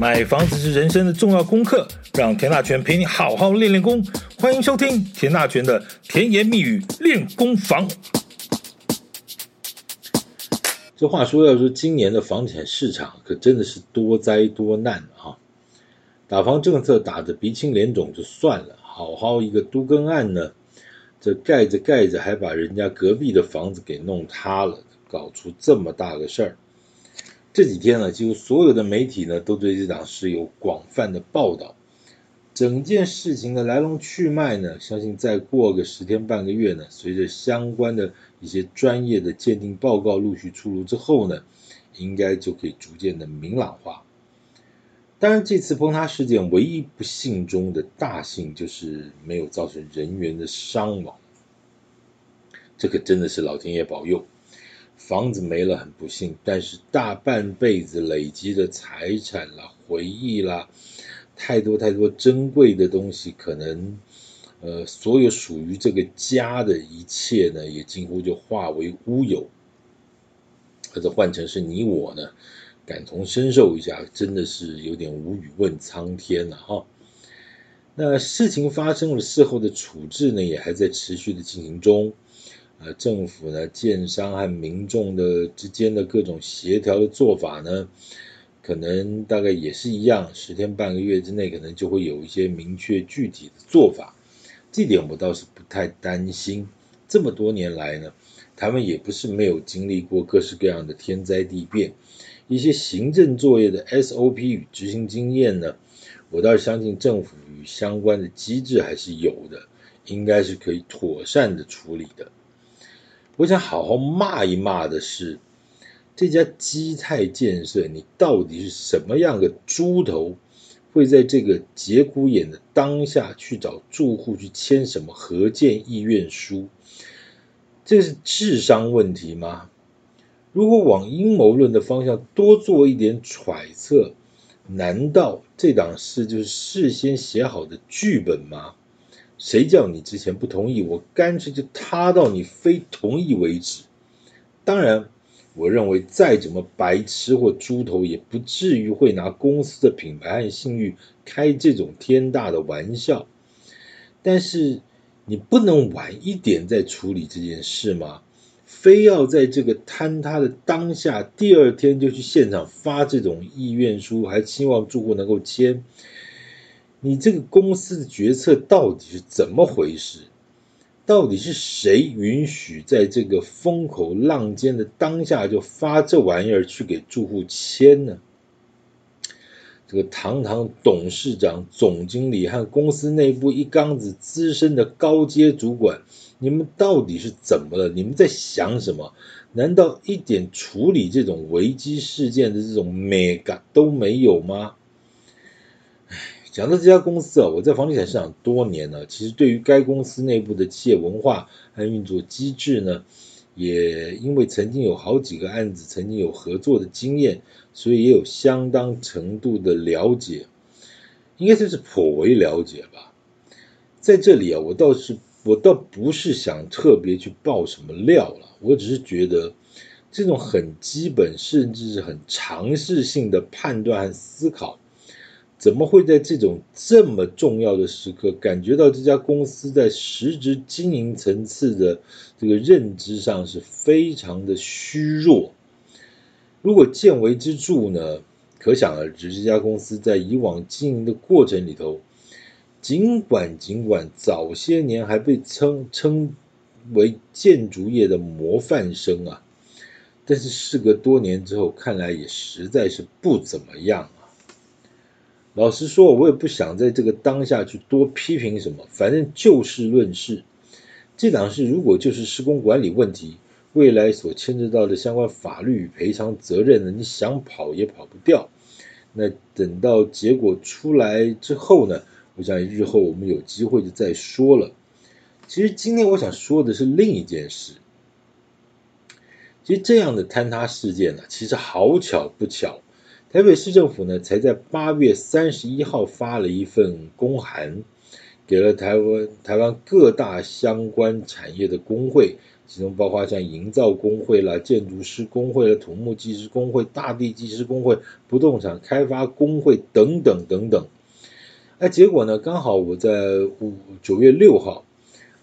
买房子是人生的重要功课，让田大权陪你好好练练功。欢迎收听田大权的甜言蜜语练功房。这话说，要说今年的房产市场可真的是多灾多难啊！打房政策打得鼻青脸肿就算了，好好一个都更案呢，这盖着盖着还把人家隔壁的房子给弄塌了，搞出这么大个事儿。这几天呢，几乎所有的媒体呢都对这档事有广泛的报道。整件事情的来龙去脉呢，相信再过个十天半个月呢，随着相关的一些专业的鉴定报告陆续出炉之后呢，应该就可以逐渐的明朗化。当然，这次崩塌事件唯一不幸中的大幸就是没有造成人员的伤亡，这可真的是老天爷保佑。房子没了很不幸，但是大半辈子累积的财产啦、回忆啦，太多太多珍贵的东西，可能呃，所有属于这个家的一切呢，也几乎就化为乌有。或者换成是你我呢，感同身受一下，真的是有点无语问苍天了哈。那事情发生了，事后的处置呢，也还在持续的进行中。呃，政府呢，建商和民众的之间的各种协调的做法呢，可能大概也是一样，十天半个月之内，可能就会有一些明确具体的做法。这点我倒是不太担心。这么多年来呢，他们也不是没有经历过各式各样的天灾地变，一些行政作业的 SOP 与执行经验呢，我倒是相信政府与相关的机制还是有的，应该是可以妥善的处理的。我想好好骂一骂的是，这家基泰建设，你到底是什么样的猪头，会在这个节骨眼的当下去找住户去签什么合建意愿书？这是智商问题吗？如果往阴谋论的方向多做一点揣测，难道这档事就是事先写好的剧本吗？谁叫你之前不同意，我干脆就塌到你非同意为止。当然，我认为再怎么白痴或猪头，也不至于会拿公司的品牌和信誉开这种天大的玩笑。但是，你不能晚一点再处理这件事吗？非要在这个坍塌的当下，第二天就去现场发这种意愿书，还期望住户能够签？你这个公司的决策到底是怎么回事？到底是谁允许在这个风口浪尖的当下就发这玩意儿去给住户签呢？这个堂堂董事长、总经理和公司内部一缸子资深的高阶主管，你们到底是怎么了？你们在想什么？难道一点处理这种危机事件的这种美感都没有吗？讲到这家公司啊，我在房地产市场多年了，其实对于该公司内部的企业文化和运作机制呢，也因为曾经有好几个案子曾经有合作的经验，所以也有相当程度的了解，应该算是颇为了解吧。在这里啊，我倒是我倒不是想特别去爆什么料了，我只是觉得这种很基本甚至是很常识性的判断和思考。怎么会在这种这么重要的时刻，感觉到这家公司在实质经营层次的这个认知上是非常的虚弱？如果见微知著呢，可想而知，这家公司在以往经营的过程里头，尽管尽管早些年还被称称为建筑业的模范生啊，但是事隔多年之后，看来也实在是不怎么样。老实说，我也不想在这个当下去多批评什么，反正就事论事。这档事如果就是施工管理问题，未来所牵扯到的相关法律与赔偿责任呢，你想跑也跑不掉。那等到结果出来之后呢，我想日后我们有机会就再说了。其实今天我想说的是另一件事。其实这样的坍塌事件呢，其实好巧不巧。台北市政府呢，才在八月三十一号发了一份公函，给了台湾台湾各大相关产业的工会，其中包括像营造工会啦、建筑师工会啦、土木技师工会、大地技师工会、不动产开发工会等等等等。哎，结果呢，刚好我在五九月六号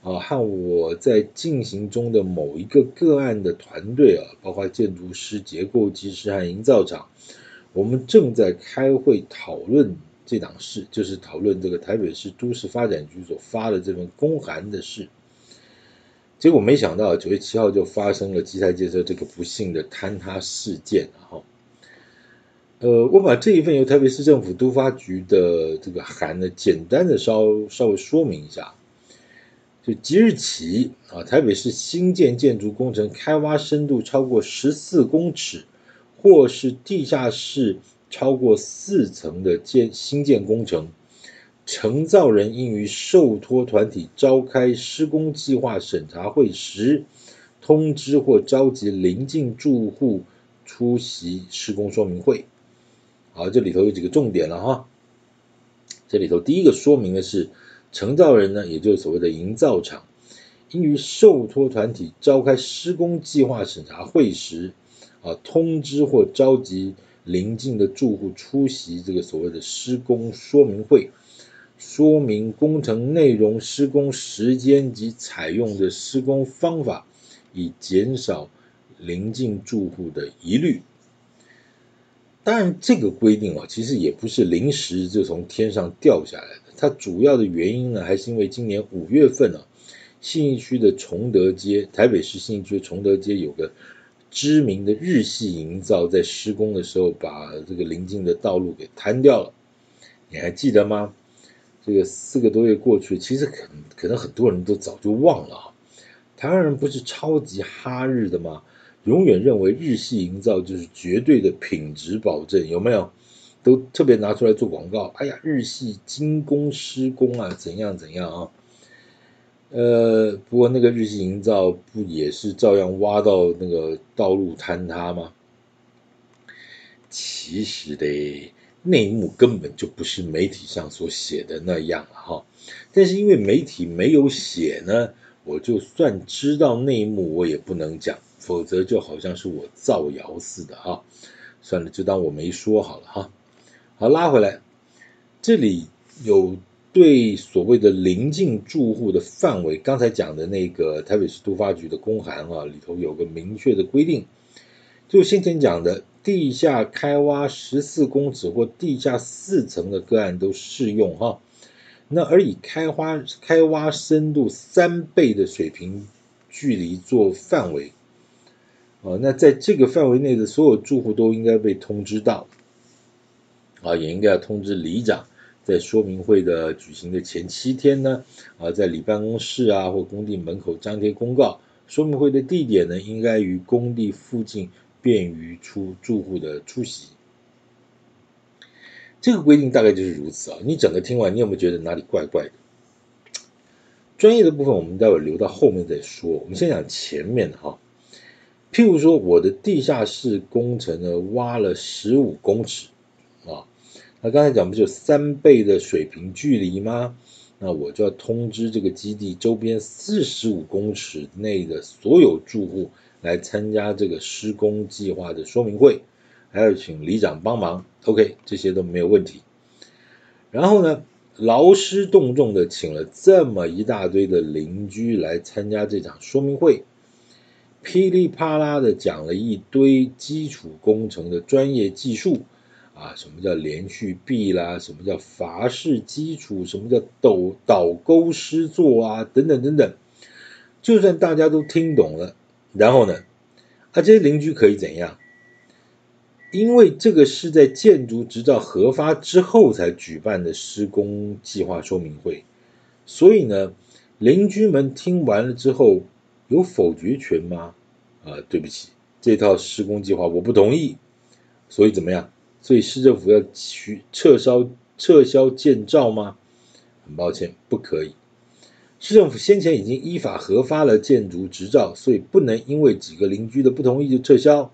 啊，和我在进行中的某一个个案的团队啊，包括建筑师、结构技师和营造厂，我们正在开会讨论这档事，就是讨论这个台北市都市发展局所发的这份公函的事。结果没想到九月七号就发生了基泰建设这个不幸的坍塌事件，哈。呃，我把这一份由台北市政府都发局的这个函呢，简单的稍稍微说明一下。就即日起啊，台北市新建建筑工程开挖深度超过十四公尺，或是地下室超过四层的建新建工程。承造人应于受托团体召开施工计划审查会时，通知或召集邻近住户出席施工说明会。好，这里头有几个重点了哈。这里头第一个说明的是，承造人呢，也就是所谓的营造厂，应于受托团体召开施工计划审查会时，啊，通知或召集邻近的住户出席这个所谓的施工说明会。说明工程内容、施工时间及采用的施工方法，以减少邻近住户的疑虑。当然，这个规定啊，其实也不是临时就从天上掉下来的。它主要的原因呢，还是因为今年五月份啊，信义区的崇德街，台北市信义区的崇德街有个知名的日系营造，在施工的时候把这个邻近的道路给瘫掉了。你还记得吗？这个四个多月过去，其实可可能很多人都早就忘了啊。台湾人不是超级哈日的吗？永远认为日系营造就是绝对的品质保证，有没有？都特别拿出来做广告。哎呀，日系精工施工啊，怎样怎样啊？呃，不过那个日系营造不也是照样挖到那个道路坍塌吗？其实的。内幕根本就不是媒体上所写的那样哈，但是因为媒体没有写呢，我就算知道内幕，我也不能讲，否则就好像是我造谣似的哈。算了，就当我没说好了哈。好，拉回来，这里有对所谓的邻近住户的范围，刚才讲的那个台北市都发局的公函啊，里头有个明确的规定，就先前讲的。地下开挖十四公尺或地下四层的个案都适用哈，那而以开挖开挖深度三倍的水平距离做范围，啊，那在这个范围内的所有住户都应该被通知到，啊，也应该要通知里长，在说明会的举行的前七天呢，啊，在里办公室啊或工地门口张贴公告，说明会的地点呢，应该于工地附近。便于出住户的出席，这个规定大概就是如此啊。你整个听完，你有没有觉得哪里怪怪的？专业的部分我们待会留到后面再说。我们先讲前面的哈。譬如说，我的地下室工程呢，挖了十五公尺，那刚才讲不就三倍的水平距离吗？那我就要通知这个基地周边四十五公尺内的所有住户。来参加这个施工计划的说明会，还要请里长帮忙，OK，这些都没有问题。然后呢，劳师动众的请了这么一大堆的邻居来参加这场说明会，噼里啪啦的讲了一堆基础工程的专业技术啊，什么叫连续壁啦，什么叫筏式基础，什么叫斗倒钩施作啊，等等等等。就算大家都听懂了。然后呢，啊，这些邻居可以怎样？因为这个是在建筑执照核发之后才举办的施工计划说明会，所以呢，邻居们听完了之后有否决权吗？啊，对不起，这套施工计划我不同意，所以怎么样？所以市政府要取撤销撤销建照吗？很抱歉，不可以。市政府先前已经依法核发了建筑执照，所以不能因为几个邻居的不同意就撤销。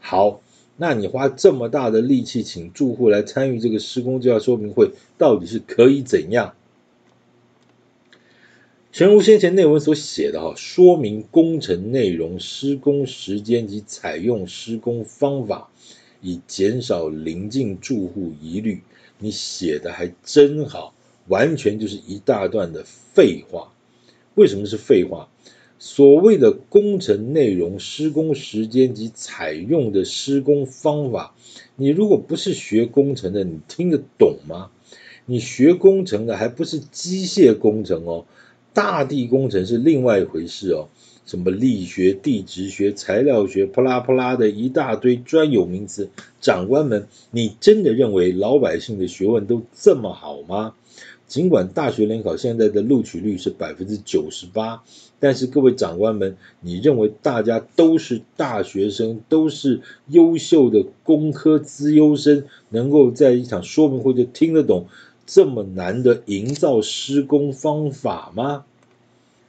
好，那你花这么大的力气请住户来参与这个施工就要说明会，到底是可以怎样？诚如先前内文所写的哈，说明工程内容、施工时间及采用施工方法，以减少邻近住户疑虑。你写的还真好，完全就是一大段的废话。为什么是废话？所谓的工程内容、施工时间及采用的施工方法，你如果不是学工程的，你听得懂吗？你学工程的还不是机械工程哦。大地工程是另外一回事哦，什么力学、地质学、材料学，啪啦啪啦的一大堆专有名词。长官们，你真的认为老百姓的学问都这么好吗？尽管大学联考现在的录取率是百分之九十八，但是各位长官们，你认为大家都是大学生，都是优秀的工科资优生，能够在一场说明会就听得懂？这么难的营造施工方法吗？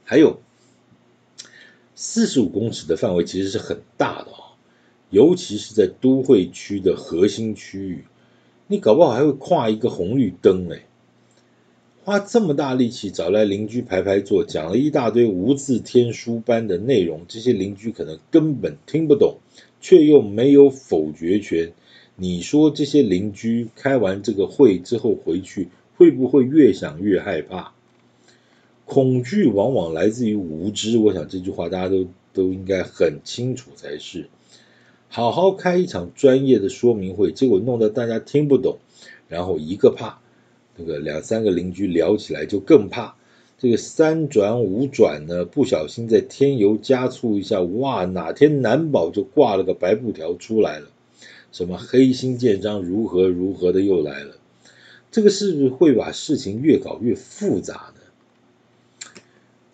还有，四十五公尺的范围其实是很大的哦，尤其是在都会区的核心区域，你搞不好还会跨一个红绿灯哎，花这么大力气找来邻居排排坐，讲了一大堆无字天书般的内容，这些邻居可能根本听不懂，却又没有否决权。你说这些邻居开完这个会之后回去，会不会越想越害怕？恐惧往往来自于无知，我想这句话大家都都应该很清楚才是。好好开一场专业的说明会，结果弄得大家听不懂，然后一个怕，这个两三个邻居聊起来就更怕。这个三转五转呢，不小心再添油加醋一下，哇，哪天难保就挂了个白布条出来了。什么黑心建商如何如何的又来了？这个是不是会把事情越搞越复杂呢？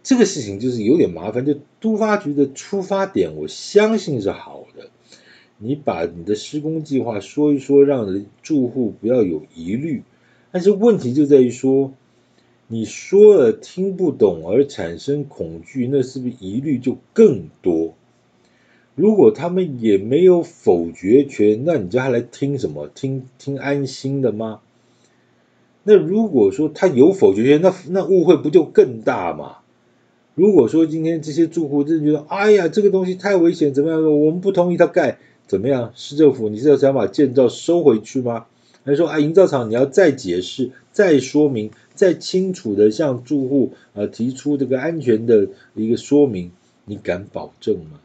这个事情就是有点麻烦。就都发局的出发点，我相信是好的。你把你的施工计划说一说，让住户不要有疑虑。但是问题就在于说，你说了听不懂而产生恐惧，那是不是疑虑就更多？如果他们也没有否决权，那你叫他来听什么？听听安心的吗？那如果说他有否决权，那那误会不就更大吗？如果说今天这些住户真的觉得，哎呀，这个东西太危险，怎么样？我们不同意他盖，怎么样？市政府，你是要想把建造收回去吗？还是说啊，营造厂你要再解释、再说明、再清楚的向住户啊提出这个安全的一个说明？你敢保证吗？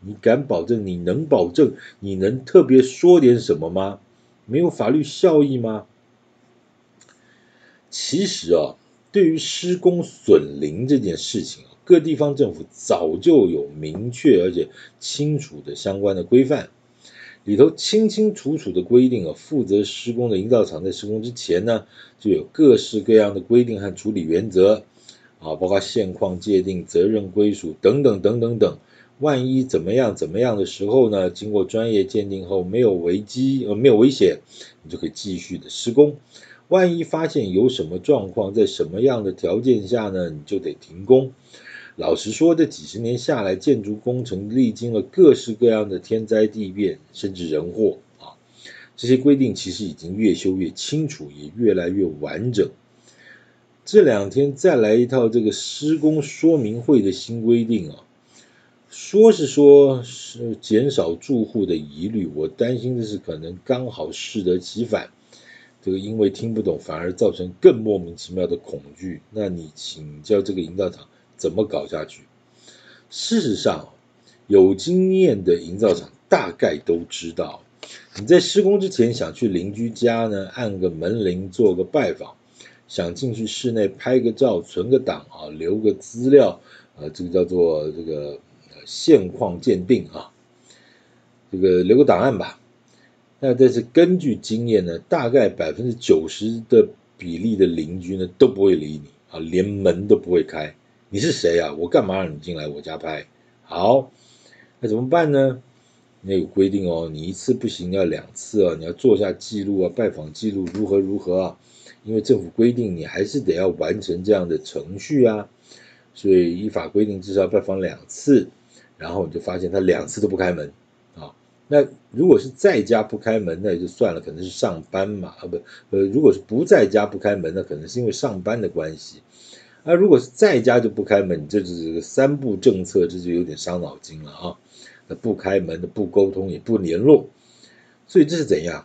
你敢保证？你能保证？你能特别说点什么吗？没有法律效益吗？其实啊，对于施工损邻这件事情，各地方政府早就有明确而且清楚的相关的规范，里头清清楚楚的规定啊，负责施工的营造厂在施工之前呢，就有各式各样的规定和处理原则啊，包括现况界定、责任归属等等等等等。万一怎么样怎么样的时候呢？经过专业鉴定后没有危机呃没有危险，你就可以继续的施工。万一发现有什么状况，在什么样的条件下呢？你就得停工。老实说，这几十年下来，建筑工程历经了各式各样的天灾地变，甚至人祸啊。这些规定其实已经越修越清楚，也越来越完整。这两天再来一套这个施工说明会的新规定啊。说是说是减少住户的疑虑，我担心的是可能刚好适得其反，这个因为听不懂反而造成更莫名其妙的恐惧。那你请教这个营造厂怎么搞下去？事实上，有经验的营造厂大概都知道，你在施工之前想去邻居家呢，按个门铃做个拜访，想进去室内拍个照存个档啊，留个资料啊，这个叫做这个。现况鉴定啊，这个留个档案吧。那但是根据经验呢，大概百分之九十的比例的邻居呢都不会理你啊，连门都不会开。你是谁啊？我干嘛让你进来我家拍？好，那怎么办呢？那有规定哦，你一次不行，要两次啊，你要做下记录啊，拜访记录如何如何啊？因为政府规定你还是得要完成这样的程序啊，所以依法规定至少要拜访两次。然后你就发现他两次都不开门，那如果是在家不开门，那也就算了，可能是上班嘛啊不呃，如果是不在家不开门，那可能是因为上班的关系而、啊、如果是在家就不开门，这就是个三不政策，这就有点伤脑筋了啊。那不开门的不沟通也不联络，所以这是怎样？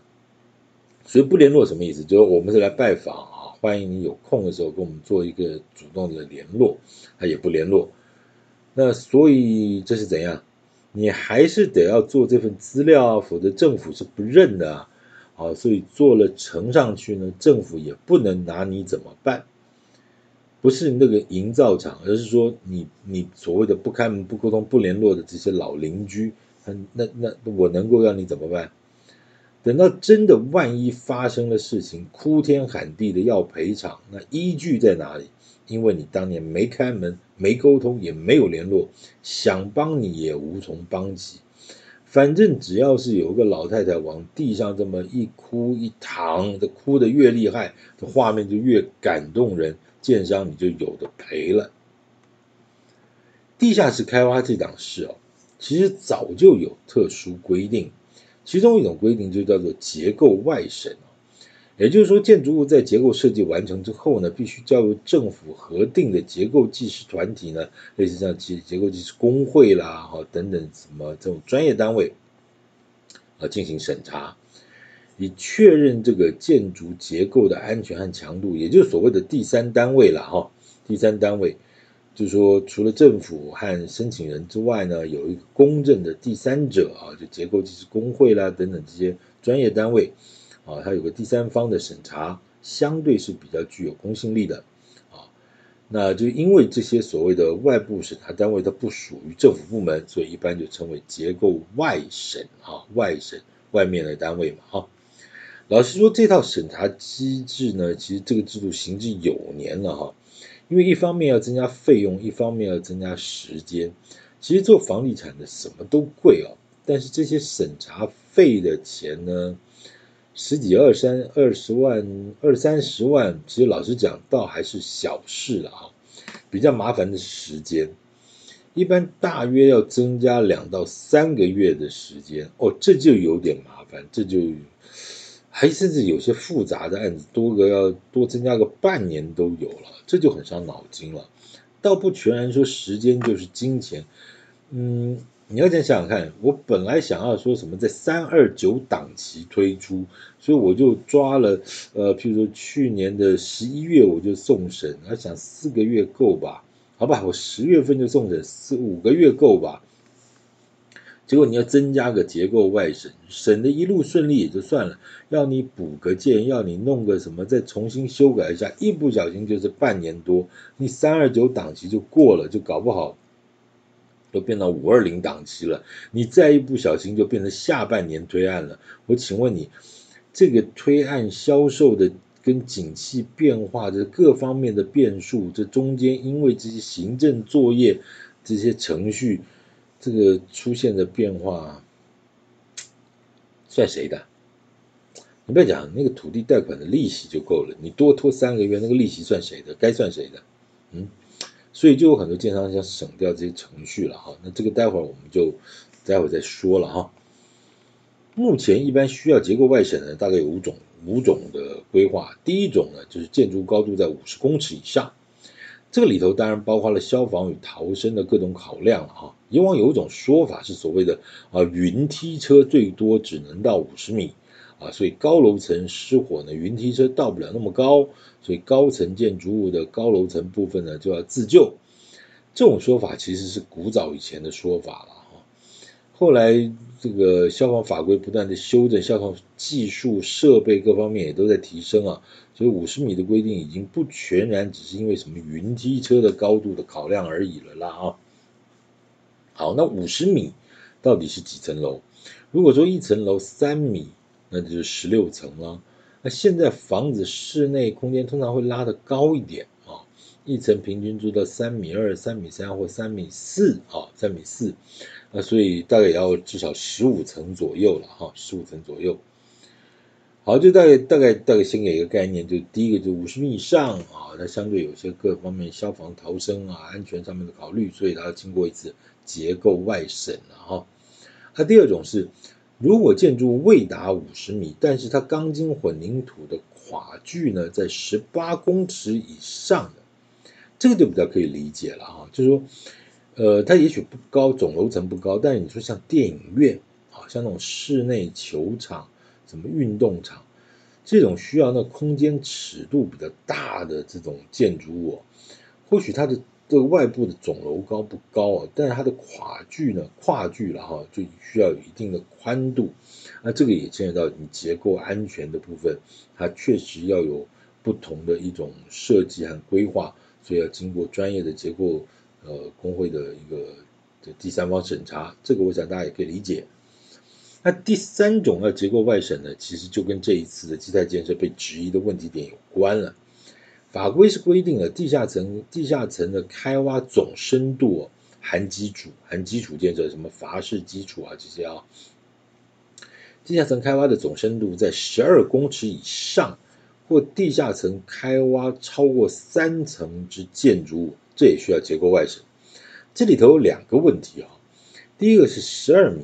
所以不联络什么意思？就是我们是来拜访啊，欢迎你有空的时候跟我们做一个主动的联络，他也不联络。那所以这是怎样？你还是得要做这份资料啊，否则政府是不认的啊。好，所以做了呈上去呢，政府也不能拿你怎么办？不是那个营造厂，而是说你你所谓的不开门、不沟通、不联络的这些老邻居，那那那我能够让你怎么办？等到真的万一发生了事情，哭天喊地的要赔偿，那依据在哪里？因为你当年没开门、没沟通、也没有联络，想帮你也无从帮起。反正只要是有个老太太往地上这么一哭一躺，这哭得越厉害，这画面就越感动人。建商你就有的赔了。地下室开挖这档事哦，其实早就有特殊规定，其中一种规定就叫做结构外审，也就是说，建筑物在结构设计完成之后呢，必须交由政府核定的结构技师团体呢，类似像结结构技师工会啦，哈等等什么这种专业单位啊进行审查。以确认这个建筑结构的安全和强度，也就是所谓的第三单位了哈。第三单位就是说，除了政府和申请人之外呢，有一个公正的第三者啊，就结构技师工会啦等等这些专业单位啊，它有个第三方的审查，相对是比较具有公信力的啊。那就因为这些所谓的外部审查单位它不属于政府部门，所以一般就称为结构外审啊，外审外面的单位嘛哈。老实说，这套审查机制呢，其实这个制度行之有年了哈。因为一方面要增加费用，一方面要增加时间。其实做房地产的什么都贵哦，但是这些审查费的钱呢，十几二三二十万、二三十万，其实老实讲，倒还是小事了哈。比较麻烦的是时间，一般大约要增加两到三个月的时间哦，这就有点麻烦，这就。还甚至有些复杂的案子，多个要多增加个半年都有了，这就很伤脑筋了。倒不全然说时间就是金钱，嗯，你要再想想看，我本来想要说什么在三二九档期推出，所以我就抓了，呃，譬如说去年的十一月我就送审，我想四个月够吧？好吧，我十月份就送审，四五个月够吧？结果你要增加个结构外审，审的一路顺利也就算了，要你补个件，要你弄个什么，再重新修改一下，一不小心就是半年多，你三二九档期就过了，就搞不好都变到五二零档期了，你再一不小心就变成下半年推案了。我请问你，这个推案销售的跟景气变化的各方面的变数，这中间因为这些行政作业这些程序。这个出现的变化算谁的？你不要讲那个土地贷款的利息就够了，你多拖三个月，那个利息算谁的？该算谁的？嗯，所以就有很多建商想省掉这些程序了哈。那这个待会儿我们就待会儿再说了哈。目前一般需要结构外审的大概有五种五种的规划。第一种呢，就是建筑高度在五十公尺以上。这个里头当然包括了消防与逃生的各种考量了哈。以往有一种说法是所谓的啊云梯车最多只能到五十米啊，所以高楼层失火呢，云梯车到不了那么高，所以高层建筑物的高楼层部分呢就要自救。这种说法其实是古早以前的说法了哈。后来这个消防法规不断的修正，消防技术设备各方面也都在提升啊。所以五十米的规定已经不全然只是因为什么云梯车的高度的考量而已了啦啊。好，那五十米到底是几层楼？如果说一层楼三米，那就是十六层了。那现在房子室内空间通常会拉得高一点啊，一层平均做到三米二、三米三或三米四啊，三米四。那所以大概也要至少十五层左右了哈，十五层左右。好，就大概大概大概先给一个概念，就第一个就五十米以上啊，它相对有些各方面消防逃生啊、安全上面的考虑，所以它要经过一次结构外审了哈。那第二种是，如果建筑未达五十米，但是它钢筋混凝土的跨距呢在十八公尺以上的，这个就比较可以理解了哈，就是说，呃，它也许不高，总楼层不高，但是你说像电影院啊，像那种室内球场、什么运动场，这种需要那空间尺度比较大的这种建筑物，或许它的这个外部的总楼高不高啊，但是它的跨距呢，跨距了哈，就需要有一定的宽度，那这个也牵扯到你结构安全的部分，它确实要有不同的一种设计和规划。所以要经过专业的结构呃工会的一个的第三方审查，这个我想大家也可以理解。那第三种要结构外审呢，其实就跟这一次的基泰建设被质疑的问题点有关了。法规是规定了地下层地下层的开挖总深度含基础含基础建设，什么筏式基础啊这些啊，地下层开挖的总深度在十二公尺以上。或地下层开挖超过三层之建筑物，这也需要结构外审。这里头有两个问题啊，第一个是十二米，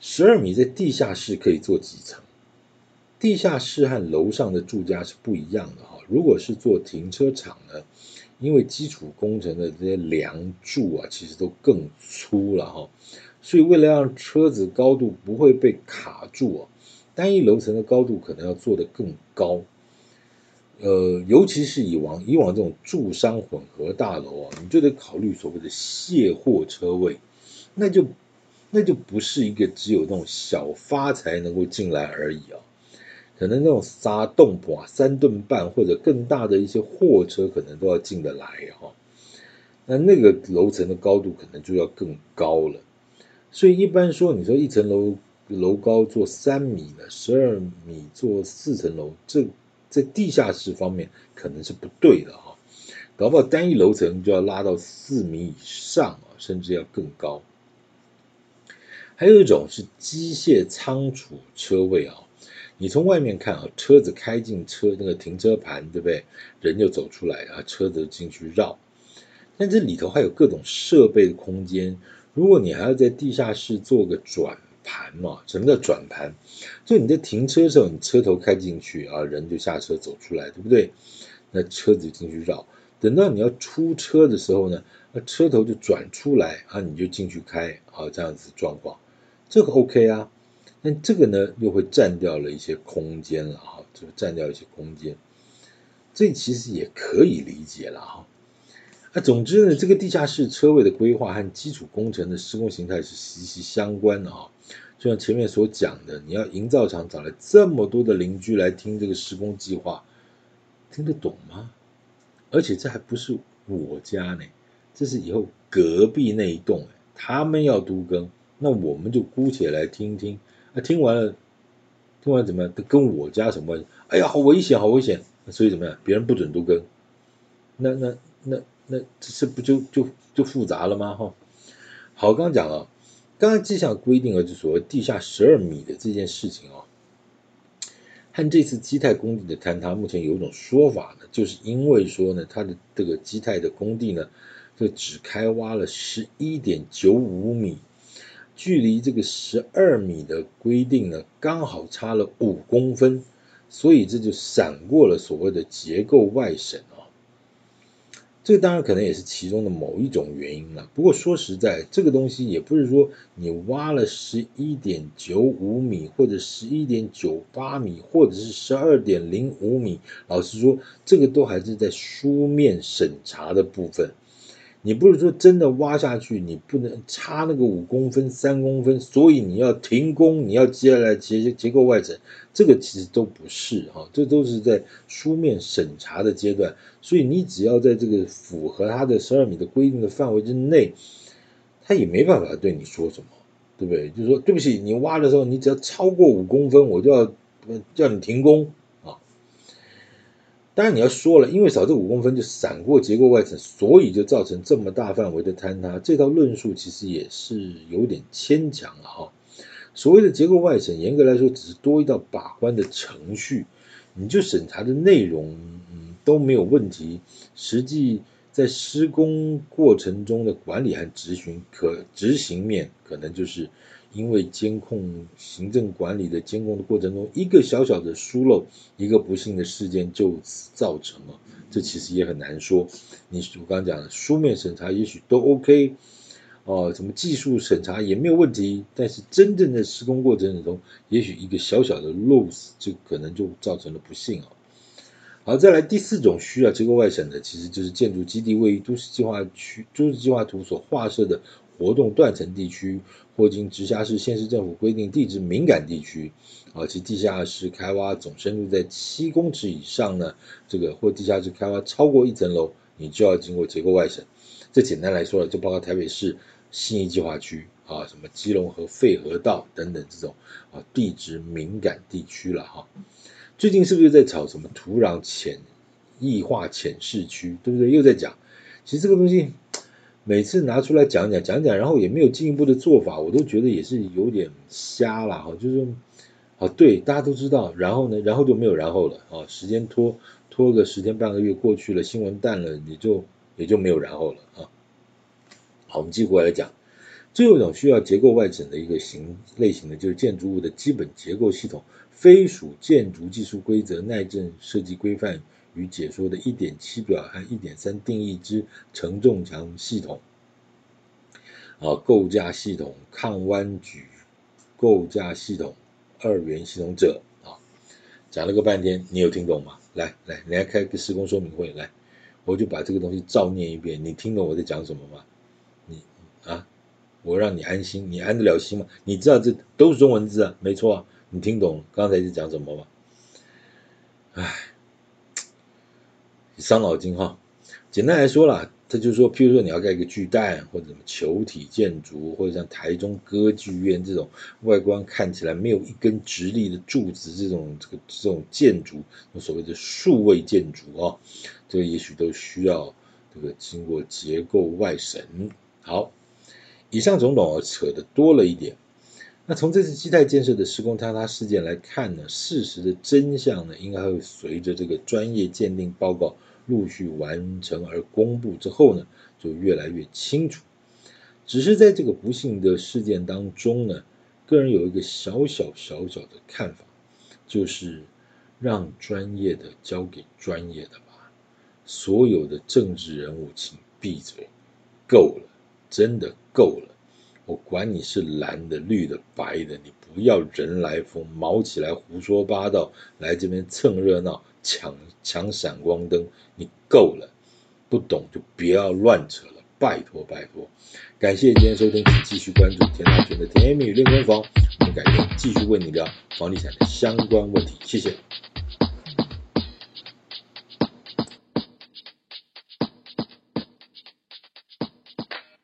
十二米在地下室可以做几层？地下室和楼上的住家是不一样的哈。如果是做停车场呢，因为基础工程的这些梁柱啊，其实都更粗了哈，所以为了让车子高度不会被卡住啊。单一楼层的高度可能要做得更高，呃，尤其是以往以往这种住商混合大楼啊，你就得考虑所谓的卸货车位，那就那就不是一个只有那种小发财能够进来而已啊，可能那种三吨半、三吨半或者更大的一些货车可能都要进得来哈，那那个楼层的高度可能就要更高了，所以一般说，你说一层楼。楼高做三米的，十二米做四层楼，这在地下室方面可能是不对的哈，搞不好单一楼层就要拉到四米以上啊，甚至要更高。还有一种是机械仓储车位啊，你从外面看啊，车子开进车那个停车盘，对不对？人就走出来啊，车子进去绕，但这里头还有各种设备的空间，如果你还要在地下室做个转。盘嘛，什么叫转盘？就你在停车的时候，你车头开进去啊，人就下车走出来，对不对？那车子进去绕。等到你要出车的时候呢，那车头就转出来啊，你就进去开啊，这样子状况，这个 OK 啊。但这个呢，又会占掉了一些空间了哈，就占掉一些空间。这其实也可以理解了哈。那总之呢，这个地下室车位的规划和基础工程的施工形态是息息相关的啊。就像前面所讲的，你要营造厂找来这么多的邻居来听这个施工计划，听得懂吗？而且这还不是我家呢，这是以后隔壁那一栋，他们要都更，那我们就姑且来听听。啊，听完了，听完怎么样？跟我家什么关系？哎呀，好危险，好危险！所以怎么样？别人不准都跟，那那那那这不就就就复杂了吗？哈，好，刚刚讲了。刚刚这项规定啊，就所谓地下十二米的这件事情啊，和这次基泰工地的坍塌，目前有一种说法呢，就是因为说呢，它的这个基泰的工地呢，就只开挖了十一点九五米，距离这个十二米的规定呢，刚好差了五公分，所以这就闪过了所谓的结构外审啊。这个当然可能也是其中的某一种原因了。不过说实在，这个东西也不是说你挖了十一点九五米，或者十一点九八米，或者是十二点零五米。老实说，这个都还是在书面审查的部分。你不是说真的挖下去，你不能差那个五公分、三公分，所以你要停工，你要接下来结结构外审，这个其实都不是哈，这都是在书面审查的阶段。所以你只要在这个符合它的十二米的规定的范围之内，他也没办法对你说什么，对不对？就是说，对不起，你挖的时候，你只要超过五公分，我就要叫你停工。当然你要说了，因为少这五公分就闪过结构外审，所以就造成这么大范围的坍塌。这套论述其实也是有点牵强了哈。所谓的结构外审，严格来说只是多一道把关的程序，你就审查的内容嗯都没有问题，实际在施工过程中的管理和执行可执行面可能就是。因为监控、行政管理的监控的过程中，一个小小的疏漏，一个不幸的事件就此造成了，这其实也很难说。你我刚刚讲的书面审查也许都 OK，哦，什么技术审查也没有问题，但是真正的施工过程中，也许一个小小的漏子就可能就造成了不幸啊。好，再来第四种需要结构外审的，其实就是建筑基地位于都市计划区、都市计划图所划设的活动断层地区，或经直辖市、县市政府规定地质敏感地区，啊，其地下室开挖总深度在七公尺以上呢，这个或地下室开挖超过一层楼，你就要经过结构外审。这简单来说了，就包括台北市信义计划区啊，什么基隆和废河道等等这种啊地质敏感地区了哈。最近是不是在炒什么土壤潜液化潜势区，对不对？又在讲，其实这个东西每次拿出来讲讲讲讲，然后也没有进一步的做法，我都觉得也是有点瞎了哈。就是，啊，对，大家都知道，然后呢，然后就没有然后了啊。时间拖拖个十天半个月过去了，新闻淡了，也就也就没有然后了啊。好，我们继续过来讲，最后一种需要结构外审的一个型类型的，就是建筑物的基本结构系统。非属建筑技术规则耐震设计规范与解说的一点七表和一点三定义之承重墙系统，啊，构架系统、抗弯举构架系统、二元系统者，啊，讲了个半天，你有听懂吗？来来，你来开个施工说明会，来，我就把这个东西照念一遍，你听懂我在讲什么吗？你啊，我让你安心，你安得了心吗？你知道这都是中文字啊，没错啊。你听懂刚才是讲什么吗？唉，伤脑筋哈。简单来说啦，他就说，譬如说你要盖一个巨蛋，或者什么球体建筑，或者像台中歌剧院这种外观看起来没有一根直立的柱子这种这个这种建筑，所谓的数位建筑啊，这个也许都需要这个经过结构外审。好，以上种种我扯的多了一点。那从这次基泰建设的施工坍塌事件来看呢，事实的真相呢，应该会随着这个专业鉴定报告陆续完成而公布之后呢，就越来越清楚。只是在这个不幸的事件当中呢，个人有一个小小小小的看法，就是让专业的交给专业的吧。所有的政治人物，请闭嘴，够了，真的够了。我管你是蓝的、绿的、白的，你不要人来疯，毛起来胡说八道，来这边蹭热闹、抢抢闪光灯，你够了，不懂就不要乱扯了，拜托拜托。感谢今天收听，请继续关注田大权的甜言蜜语练功房，我们改天继续为你聊房地产的相关问题，谢谢。